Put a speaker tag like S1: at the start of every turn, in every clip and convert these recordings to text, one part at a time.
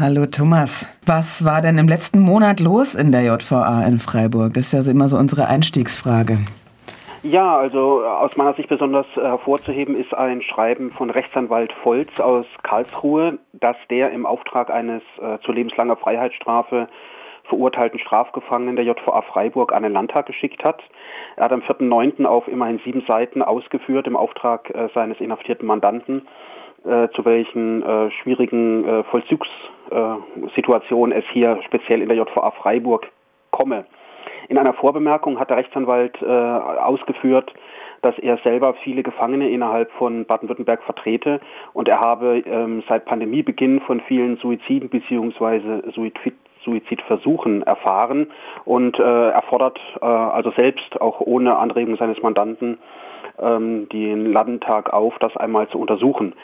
S1: Hallo Thomas. Was war denn im letzten Monat los in der JVA in Freiburg? Das ist ja immer so unsere Einstiegsfrage.
S2: Ja, also aus meiner Sicht besonders äh, hervorzuheben ist ein Schreiben von Rechtsanwalt Volz aus Karlsruhe, dass der im Auftrag eines äh, zu lebenslanger Freiheitsstrafe verurteilten Strafgefangenen der JVA Freiburg an den Landtag geschickt hat. Er hat am 4.9. auf immerhin sieben Seiten ausgeführt im Auftrag äh, seines inhaftierten Mandanten, äh, zu welchen äh, schwierigen äh, Vollzugssituationen es hier speziell in der JVA Freiburg komme. In einer Vorbemerkung hat der Rechtsanwalt äh, ausgeführt, dass er selber viele Gefangene innerhalb von Baden-Württemberg vertrete und er habe ähm, seit Pandemiebeginn von vielen Suiziden bzw. Suizid Suizidversuchen erfahren und äh, er fordert äh, also selbst auch ohne Anregung seines Mandanten ähm, den Landtag auf, das einmal zu untersuchen.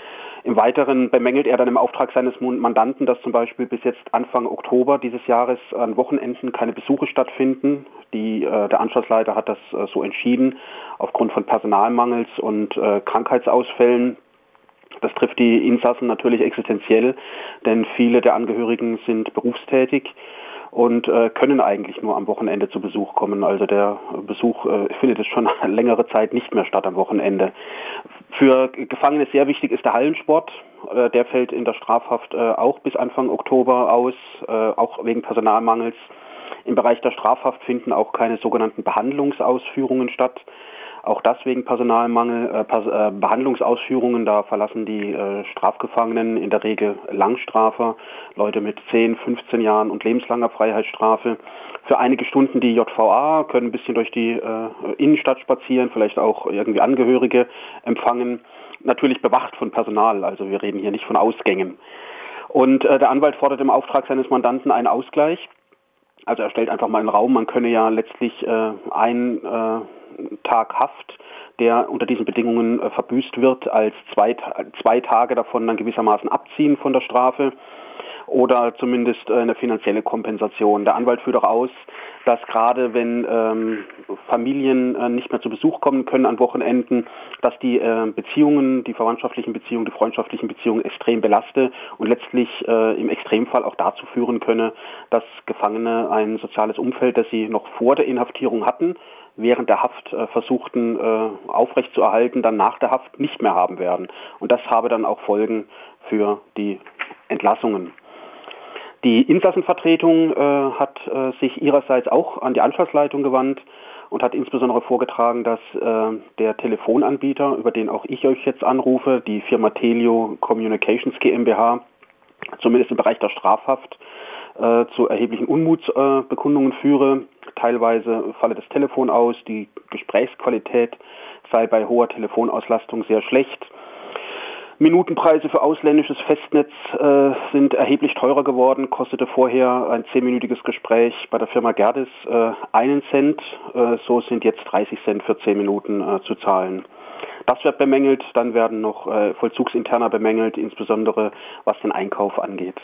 S2: Im Weiteren bemängelt er dann im Auftrag seines Mandanten, dass zum Beispiel bis jetzt Anfang Oktober dieses Jahres an Wochenenden keine Besuche stattfinden. Die, äh, der Anschlussleiter hat das äh, so entschieden aufgrund von Personalmangels und äh, Krankheitsausfällen. Das trifft die Insassen natürlich existenziell, denn viele der Angehörigen sind berufstätig und äh, können eigentlich nur am Wochenende zu Besuch kommen. Also der Besuch äh, findet es schon längere Zeit nicht mehr statt am Wochenende. Für Gefangene sehr wichtig ist der Hallensport. Äh, der fällt in der Strafhaft äh, auch bis Anfang Oktober aus, äh, auch wegen Personalmangels. Im Bereich der Strafhaft finden auch keine sogenannten Behandlungsausführungen statt. Auch das wegen Personalmangel, äh, äh, Behandlungsausführungen, da verlassen die äh, Strafgefangenen in der Regel Langstrafer, Leute mit 10, 15 Jahren und lebenslanger Freiheitsstrafe. Für einige Stunden die JVA können ein bisschen durch die Innenstadt spazieren, vielleicht auch irgendwie Angehörige empfangen. Natürlich bewacht von Personal, also wir reden hier nicht von Ausgängen. Und äh, der Anwalt fordert im Auftrag seines Mandanten einen Ausgleich. Also er stellt einfach mal einen Raum, man könne ja letztlich äh, ein äh, Tag Haft, der unter diesen Bedingungen äh, verbüßt wird, als zwei, zwei Tage davon dann gewissermaßen abziehen von der Strafe oder zumindest äh, eine finanzielle Kompensation. Der Anwalt führt auch aus, dass gerade wenn ähm, Familien äh, nicht mehr zu Besuch kommen können an Wochenenden, dass die äh, Beziehungen, die verwandtschaftlichen Beziehungen, die freundschaftlichen Beziehungen extrem belaste und letztlich äh, im Extremfall auch dazu führen könne, dass Gefangene ein soziales Umfeld, das sie noch vor der Inhaftierung hatten, während der Haft äh, versuchten äh, aufrechtzuerhalten, dann nach der Haft nicht mehr haben werden. Und das habe dann auch Folgen für die Entlassungen. Die Insassenvertretung äh, hat äh, sich ihrerseits auch an die Anschlussleitung gewandt und hat insbesondere vorgetragen, dass äh, der Telefonanbieter, über den auch ich euch jetzt anrufe, die Firma Telio Communications GmbH, zumindest im Bereich der Strafhaft äh, zu erheblichen Unmutsbekundungen führe. Teilweise falle das Telefon aus, die Gesprächsqualität sei bei hoher Telefonauslastung sehr schlecht. Minutenpreise für ausländisches Festnetz äh, sind erheblich teurer geworden, kostete vorher ein zehnminütiges Gespräch bei der Firma Gerdis äh, einen Cent, äh, so sind jetzt 30 Cent für zehn Minuten äh, zu zahlen. Das wird bemängelt, dann werden noch äh, Vollzugsinterner bemängelt, insbesondere was den Einkauf angeht.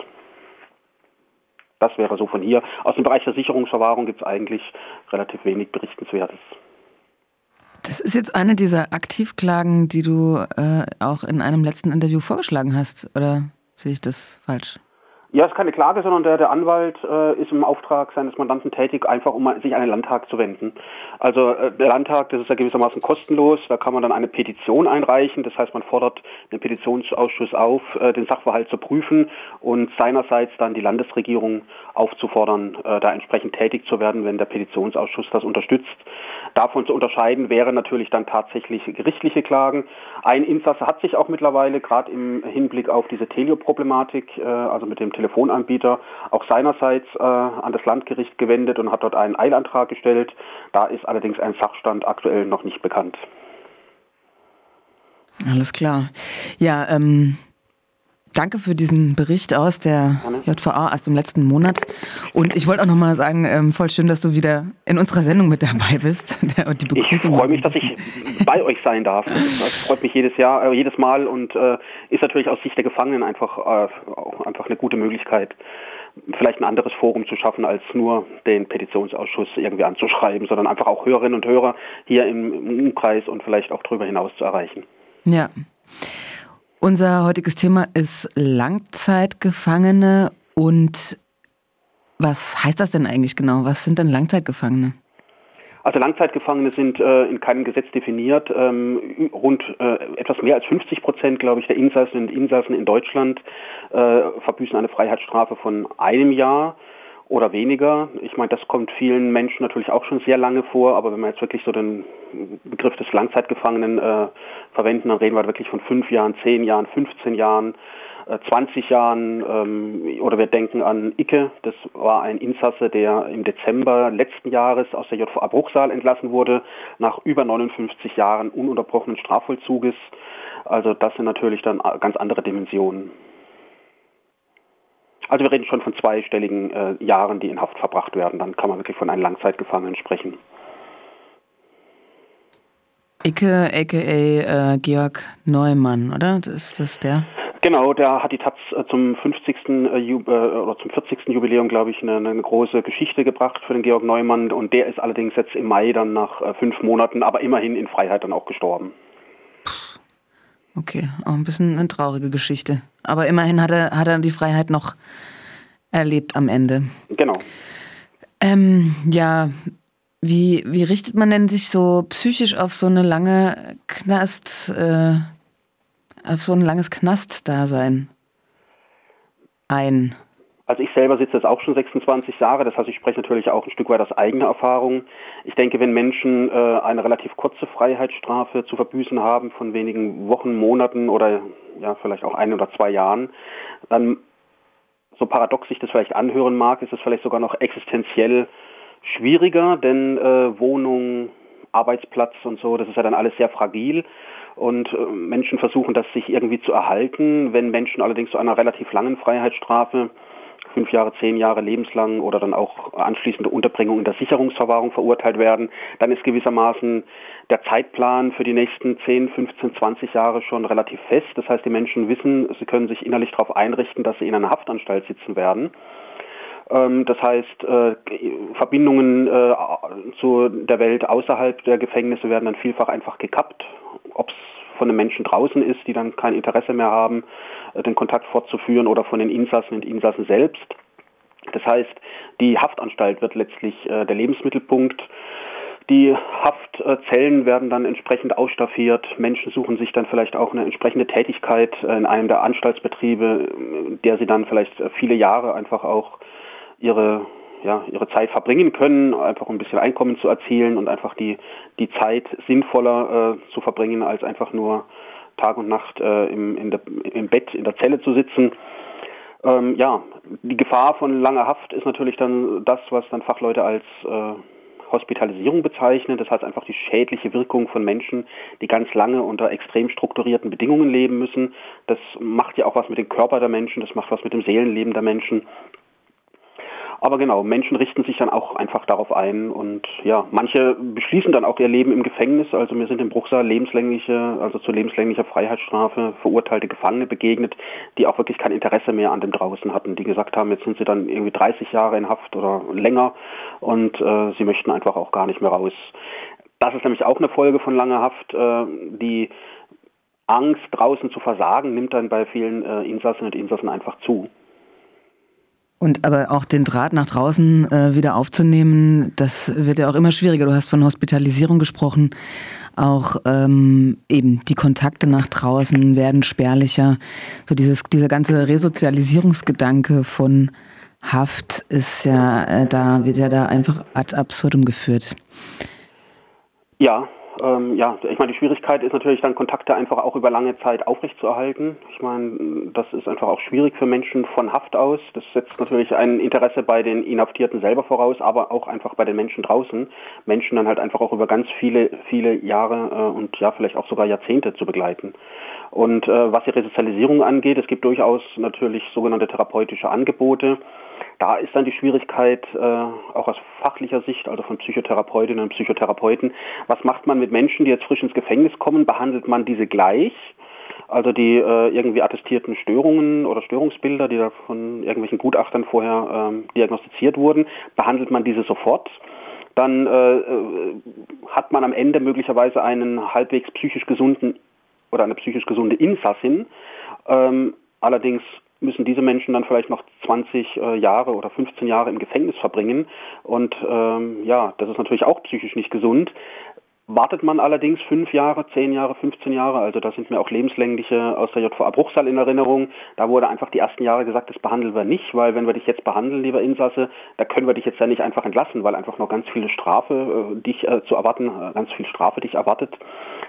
S2: Das wäre so von hier. Aus dem Bereich der Sicherungsverwahrung gibt es eigentlich relativ wenig Berichtenswertes.
S1: Das ist jetzt eine dieser Aktivklagen, die du äh, auch in einem letzten Interview vorgeschlagen hast, oder sehe ich das falsch?
S2: Ja, es ist keine Klage, sondern der, der Anwalt äh, ist im Auftrag seines Mandanten tätig, einfach um sich an den Landtag zu wenden. Also äh, der Landtag, das ist ja gewissermaßen kostenlos, da kann man dann eine Petition einreichen, das heißt man fordert den Petitionsausschuss auf, äh, den Sachverhalt zu prüfen und seinerseits dann die Landesregierung aufzufordern, äh, da entsprechend tätig zu werden, wenn der Petitionsausschuss das unterstützt. Davon zu unterscheiden wären natürlich dann tatsächlich gerichtliche Klagen. Ein Insasse hat sich auch mittlerweile gerade im Hinblick auf diese Telio-Problematik, äh, also mit dem Telefonanbieter, auch seinerseits äh, an das Landgericht gewendet und hat dort einen Eilantrag gestellt. Da ist allerdings ein Sachstand aktuell noch nicht bekannt.
S1: Alles klar. Ja, ähm, Danke für diesen Bericht aus der JVA aus dem letzten Monat. Und ich wollte auch nochmal sagen, ähm, voll schön, dass du wieder in unserer Sendung mit dabei bist.
S2: Und die Begrüßung ich freue mich, dass ich bei euch sein darf. Das freut mich jedes Jahr, äh, jedes Mal und äh, ist natürlich aus Sicht der Gefangenen einfach, äh, einfach eine gute Möglichkeit, vielleicht ein anderes Forum zu schaffen, als nur den Petitionsausschuss irgendwie anzuschreiben, sondern einfach auch Hörerinnen und Hörer hier im Umkreis und vielleicht auch darüber hinaus zu erreichen.
S1: Ja. Unser heutiges Thema ist Langzeitgefangene Und was heißt das denn eigentlich genau? Was sind denn Langzeitgefangene?
S2: Also Langzeitgefangene sind äh, in keinem Gesetz definiert. Ähm, rund äh, etwas mehr als 50 Prozent, glaube ich, der Insassen und Insassen in Deutschland äh, verbüßen eine Freiheitsstrafe von einem Jahr oder weniger. Ich meine, das kommt vielen Menschen natürlich auch schon sehr lange vor, aber wenn wir jetzt wirklich so den Begriff des Langzeitgefangenen äh, verwenden, dann reden wir wirklich von fünf Jahren, zehn Jahren, 15 Jahren. 20 äh, Jahren ähm, oder wir denken an Icke, das war ein Insasse, der im Dezember letzten Jahres aus der JVA Bruchsal entlassen wurde, nach über 59 Jahren ununterbrochenen Strafvollzuges. Also das sind natürlich dann ganz andere Dimensionen. Also wir reden schon von zweistelligen äh, Jahren, die in Haft verbracht werden. Dann kann man wirklich von einem Langzeitgefangenen sprechen.
S1: Icke, a.k.a. Äh, Georg Neumann, oder? Ist das der?
S2: Genau, der hat die Taz äh, zum 50. Äh, Jub äh, oder zum 40. Jubiläum, glaube ich, eine, eine, große Geschichte gebracht für den Georg Neumann und der ist allerdings jetzt im Mai dann nach fünf Monaten, aber immerhin in Freiheit dann auch gestorben.
S1: Okay, auch ein bisschen eine traurige Geschichte. Aber immerhin hat er, hat er die Freiheit noch erlebt am Ende.
S2: Genau.
S1: Ähm, ja, wie, wie richtet man denn sich so psychisch auf so eine lange Knast, äh, auf so ein langes Knastdasein ein?
S2: Also ich selber sitze jetzt auch schon 26 Jahre, das heißt, ich spreche natürlich auch ein Stück weit aus eigener Erfahrung. Ich denke, wenn Menschen äh, eine relativ kurze Freiheitsstrafe zu verbüßen haben von wenigen Wochen, Monaten oder ja vielleicht auch ein oder zwei Jahren, dann so paradox sich das vielleicht anhören mag, ist es vielleicht sogar noch existenziell schwieriger, denn äh, Wohnung, Arbeitsplatz und so, das ist ja dann alles sehr fragil und äh, Menschen versuchen das sich irgendwie zu erhalten. Wenn Menschen allerdings zu einer relativ langen Freiheitsstrafe fünf Jahre, zehn Jahre lebenslang oder dann auch anschließende Unterbringung in der Sicherungsverwahrung verurteilt werden, dann ist gewissermaßen der Zeitplan für die nächsten 10, 15, 20 Jahre schon relativ fest. Das heißt, die Menschen wissen, sie können sich innerlich darauf einrichten, dass sie in einer Haftanstalt sitzen werden. Ähm, das heißt, äh, Verbindungen äh, zu der Welt außerhalb der Gefängnisse werden dann vielfach einfach gekappt. Ob es von den Menschen draußen ist, die dann kein Interesse mehr haben, äh, den Kontakt fortzuführen oder von den Insassen und Insassen selbst. Das heißt, die Haftanstalt wird letztlich der Lebensmittelpunkt. Die Haftzellen werden dann entsprechend ausstaffiert. Menschen suchen sich dann vielleicht auch eine entsprechende Tätigkeit in einem der Anstaltsbetriebe, der sie dann vielleicht viele Jahre einfach auch ihre ja, ihre Zeit verbringen können, einfach ein bisschen Einkommen zu erzielen und einfach die, die Zeit sinnvoller äh, zu verbringen, als einfach nur Tag und Nacht äh, im, in der, im Bett, in der Zelle zu sitzen. Ähm, ja, die Gefahr von langer Haft ist natürlich dann das, was dann Fachleute als äh, Hospitalisierung bezeichnen. Das heißt einfach die schädliche Wirkung von Menschen, die ganz lange unter extrem strukturierten Bedingungen leben müssen. Das macht ja auch was mit dem Körper der Menschen, das macht was mit dem Seelenleben der Menschen. Aber genau, Menschen richten sich dann auch einfach darauf ein und ja, manche beschließen dann auch ihr Leben im Gefängnis. Also mir sind im Bruchsal lebenslängliche, also zu lebenslänglicher Freiheitsstrafe verurteilte Gefangene begegnet, die auch wirklich kein Interesse mehr an dem draußen hatten, die gesagt haben, jetzt sind sie dann irgendwie 30 Jahre in Haft oder länger und äh, sie möchten einfach auch gar nicht mehr raus. Das ist nämlich auch eine Folge von langer Haft, äh, die Angst draußen zu versagen nimmt dann bei vielen äh, Insassen und Insassen einfach zu.
S1: Und aber auch den Draht nach draußen äh, wieder aufzunehmen, das wird ja auch immer schwieriger. Du hast von Hospitalisierung gesprochen. Auch ähm, eben die Kontakte nach draußen werden spärlicher. So dieses, dieser ganze Resozialisierungsgedanke von Haft ist ja, äh, da wird ja da einfach ad absurdum geführt.
S2: Ja, ähm, ja, ich meine, die Schwierigkeit ist natürlich dann Kontakte einfach auch über lange Zeit aufrechtzuerhalten. Ich meine, das ist einfach auch schwierig für Menschen von Haft aus. Das setzt natürlich ein Interesse bei den Inhaftierten selber voraus, aber auch einfach bei den Menschen draußen. Menschen dann halt einfach auch über ganz viele, viele Jahre äh, und ja, vielleicht auch sogar Jahrzehnte zu begleiten. Und äh, was die Resozialisierung angeht, es gibt durchaus natürlich sogenannte therapeutische Angebote. Da ist dann die Schwierigkeit, äh, auch aus fachlicher Sicht, also von Psychotherapeutinnen und Psychotherapeuten, was macht man mit Menschen, die jetzt frisch ins Gefängnis kommen? Behandelt man diese gleich? Also die äh, irgendwie attestierten Störungen oder Störungsbilder, die da von irgendwelchen Gutachtern vorher ähm, diagnostiziert wurden, behandelt man diese sofort? Dann äh, äh hat man am Ende möglicherweise einen halbwegs psychisch gesunden oder eine psychisch gesunde Insassin. Ähm, allerdings müssen diese Menschen dann vielleicht noch 20 äh, Jahre oder 15 Jahre im Gefängnis verbringen. Und ähm, ja, das ist natürlich auch psychisch nicht gesund. Wartet man allerdings fünf Jahre, zehn Jahre, 15 Jahre, also da sind mir auch lebenslängliche aus der JVA Bruchsal in Erinnerung, da wurde einfach die ersten Jahre gesagt, das behandeln wir nicht, weil wenn wir dich jetzt behandeln, lieber Insasse, da können wir dich jetzt ja nicht einfach entlassen, weil einfach noch ganz viele Strafe äh, dich äh, zu erwarten, äh, ganz viel Strafe dich erwartet.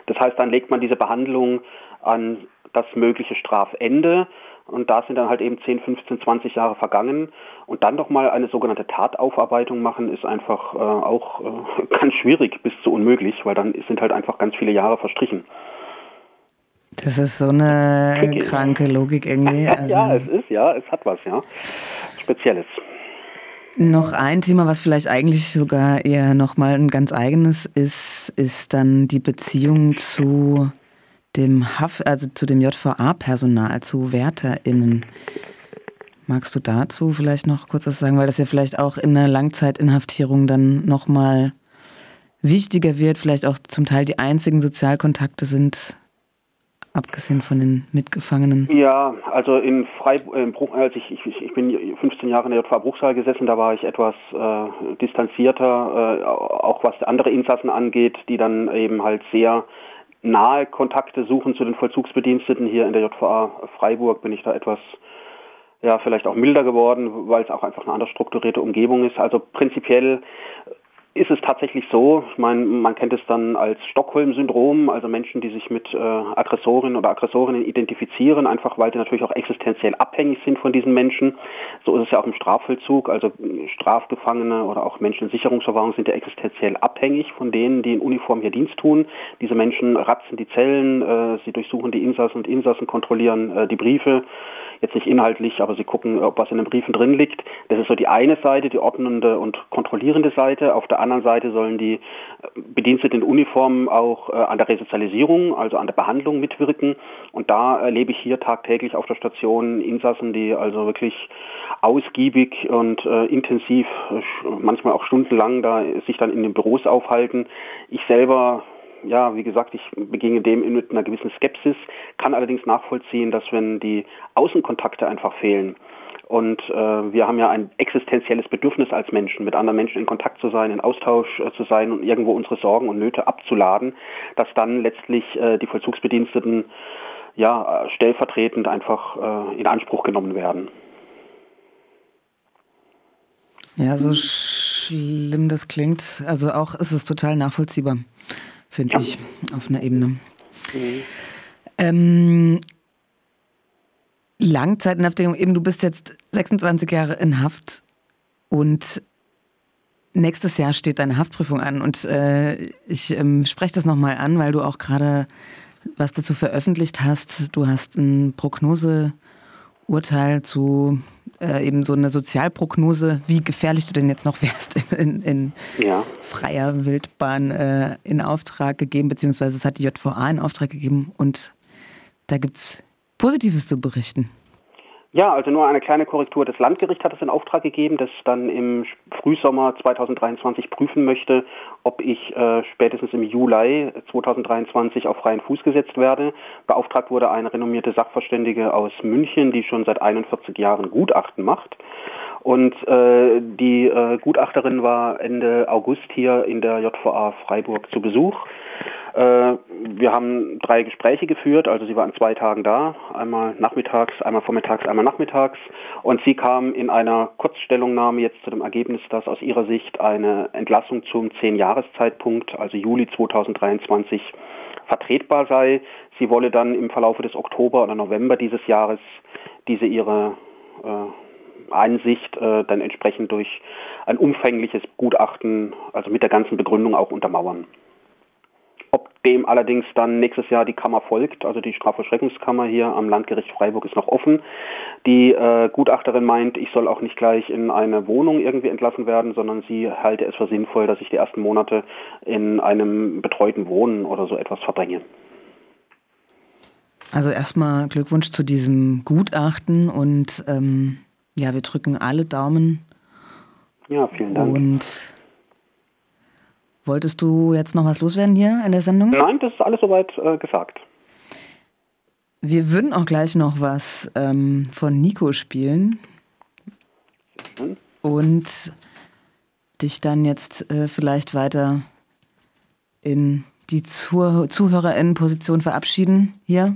S2: Das heißt, dann legt man diese Behandlung an das mögliche Strafende und da sind dann halt eben 10, 15, 20 Jahre vergangen. Und dann doch mal eine sogenannte Tataufarbeitung machen, ist einfach äh, auch äh, ganz schwierig bis zu unmöglich, weil dann sind halt einfach ganz viele Jahre verstrichen.
S1: Das ist so eine Tricky. kranke Logik irgendwie.
S2: Also ja, es ist, ja, es hat was, ja. Spezielles.
S1: Noch ein Thema, was vielleicht eigentlich sogar eher nochmal ein ganz eigenes ist, ist dann die Beziehung zu dem Haft, also zu dem JVA-Personal, zu WärterInnen. Magst du dazu vielleicht noch kurz was sagen, weil das ja vielleicht auch in der Langzeitinhaftierung dann nochmal wichtiger wird, vielleicht auch zum Teil die einzigen Sozialkontakte sind, abgesehen von den Mitgefangenen?
S2: Ja, also in Freiburg, als ich, ich, ich bin 15 Jahre in der JVA Bruchsal gesessen, da war ich etwas äh, distanzierter, äh, auch was andere Insassen angeht, die dann eben halt sehr nahe Kontakte suchen zu den Vollzugsbediensteten hier in der JVA Freiburg bin ich da etwas ja, vielleicht auch milder geworden, weil es auch einfach eine anders strukturierte Umgebung ist. Also prinzipiell ist es tatsächlich so, ich meine, man kennt es dann als Stockholm-Syndrom, also Menschen, die sich mit äh, Aggressorinnen oder Aggressorinnen identifizieren, einfach weil sie natürlich auch existenziell abhängig sind von diesen Menschen. So ist es ja auch im Strafvollzug, also Strafgefangene oder auch Menschen in Sicherungsverwahrung sind ja existenziell abhängig von denen, die in Uniform hier Dienst tun. Diese Menschen ratzen die Zellen, äh, sie durchsuchen die Insassen und Insassen, kontrollieren äh, die Briefe jetzt nicht inhaltlich, aber sie gucken, ob was in den Briefen drin liegt. Das ist so die eine Seite, die ordnende und kontrollierende Seite. Auf der anderen Seite sollen die äh, Bediensteten in Uniform auch äh, an der Resozialisierung, also an der Behandlung mitwirken. Und da erlebe ich hier tagtäglich auf der Station Insassen, die also wirklich ausgiebig und äh, intensiv, äh, manchmal auch stundenlang da sich dann in den Büros aufhalten. Ich selber ja, wie gesagt, ich beginge dem mit einer gewissen Skepsis, kann allerdings nachvollziehen, dass wenn die Außenkontakte einfach fehlen, und äh, wir haben ja ein existenzielles Bedürfnis als Menschen, mit anderen Menschen in Kontakt zu sein, in Austausch äh, zu sein und irgendwo unsere Sorgen und Nöte abzuladen, dass dann letztlich äh, die Vollzugsbediensteten ja stellvertretend einfach äh, in Anspruch genommen werden.
S1: Ja, so schlimm das klingt. Also auch ist es total nachvollziehbar finde ich, auf einer Ebene. Mhm. Ähm, Langzeitinhaftierung, eben du bist jetzt 26 Jahre in Haft und nächstes Jahr steht deine Haftprüfung an und äh, ich ähm, spreche das nochmal an, weil du auch gerade was dazu veröffentlicht hast. Du hast ein Prognoseurteil zu äh, eben so eine Sozialprognose, wie gefährlich du denn jetzt noch wärst in, in ja. freier Wildbahn äh, in Auftrag gegeben, beziehungsweise es hat die JVA in Auftrag gegeben und da gibt es Positives zu berichten.
S2: Ja, also nur eine kleine Korrektur. Das Landgericht hat es in Auftrag gegeben, das dann im Frühsommer 2023 prüfen möchte, ob ich äh, spätestens im Juli 2023 auf freien Fuß gesetzt werde. Beauftragt wurde eine renommierte Sachverständige aus München, die schon seit 41 Jahren Gutachten macht. Und äh, die äh, Gutachterin war Ende August hier in der JVA Freiburg zu Besuch. Äh, wir haben drei Gespräche geführt, also sie war an zwei Tagen da, einmal nachmittags, einmal vormittags, einmal nachmittags. Und sie kam in einer Kurzstellungnahme jetzt zu dem Ergebnis, dass aus ihrer Sicht eine Entlassung zum Zehn-Jahres-Zeitpunkt, also Juli 2023, vertretbar sei. Sie wolle dann im Verlaufe des Oktober oder November dieses Jahres diese ihre äh, Einsicht äh, dann entsprechend durch ein umfängliches Gutachten, also mit der ganzen Begründung auch untermauern. Ob dem allerdings dann nächstes Jahr die Kammer folgt, also die Strafverschreckungskammer hier am Landgericht Freiburg ist noch offen. Die äh, Gutachterin meint, ich soll auch nicht gleich in eine Wohnung irgendwie entlassen werden, sondern sie halte es für sinnvoll, dass ich die ersten Monate in einem betreuten Wohnen oder so etwas verbringe.
S1: Also erstmal Glückwunsch zu diesem Gutachten und ähm, ja, wir drücken alle Daumen.
S2: Ja, vielen Dank.
S1: Und Wolltest du jetzt noch was loswerden hier in der Sendung?
S2: Nein, das ist alles soweit äh, gesagt.
S1: Wir würden auch gleich noch was ähm, von Nico spielen. Und dich dann jetzt äh, vielleicht weiter in die Zuh ZuhörerInnen-Position verabschieden hier.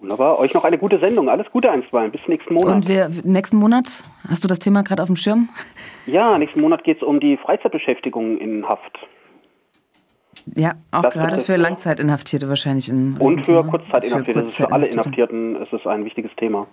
S2: Wunderbar. Euch noch eine gute Sendung. Alles Gute einstweilen. Bis nächsten Monat.
S1: Und wir, nächsten Monat, hast du das Thema gerade auf dem Schirm?
S2: Ja, nächsten Monat geht es um die Freizeitbeschäftigung in Haft.
S1: Ja, auch das gerade für Langzeitinhaftierte wahrscheinlich.
S2: In Und für Kurzzeitinhaftierte. Für, Kurzzeit für alle Inhaftierten ist es ein wichtiges Thema.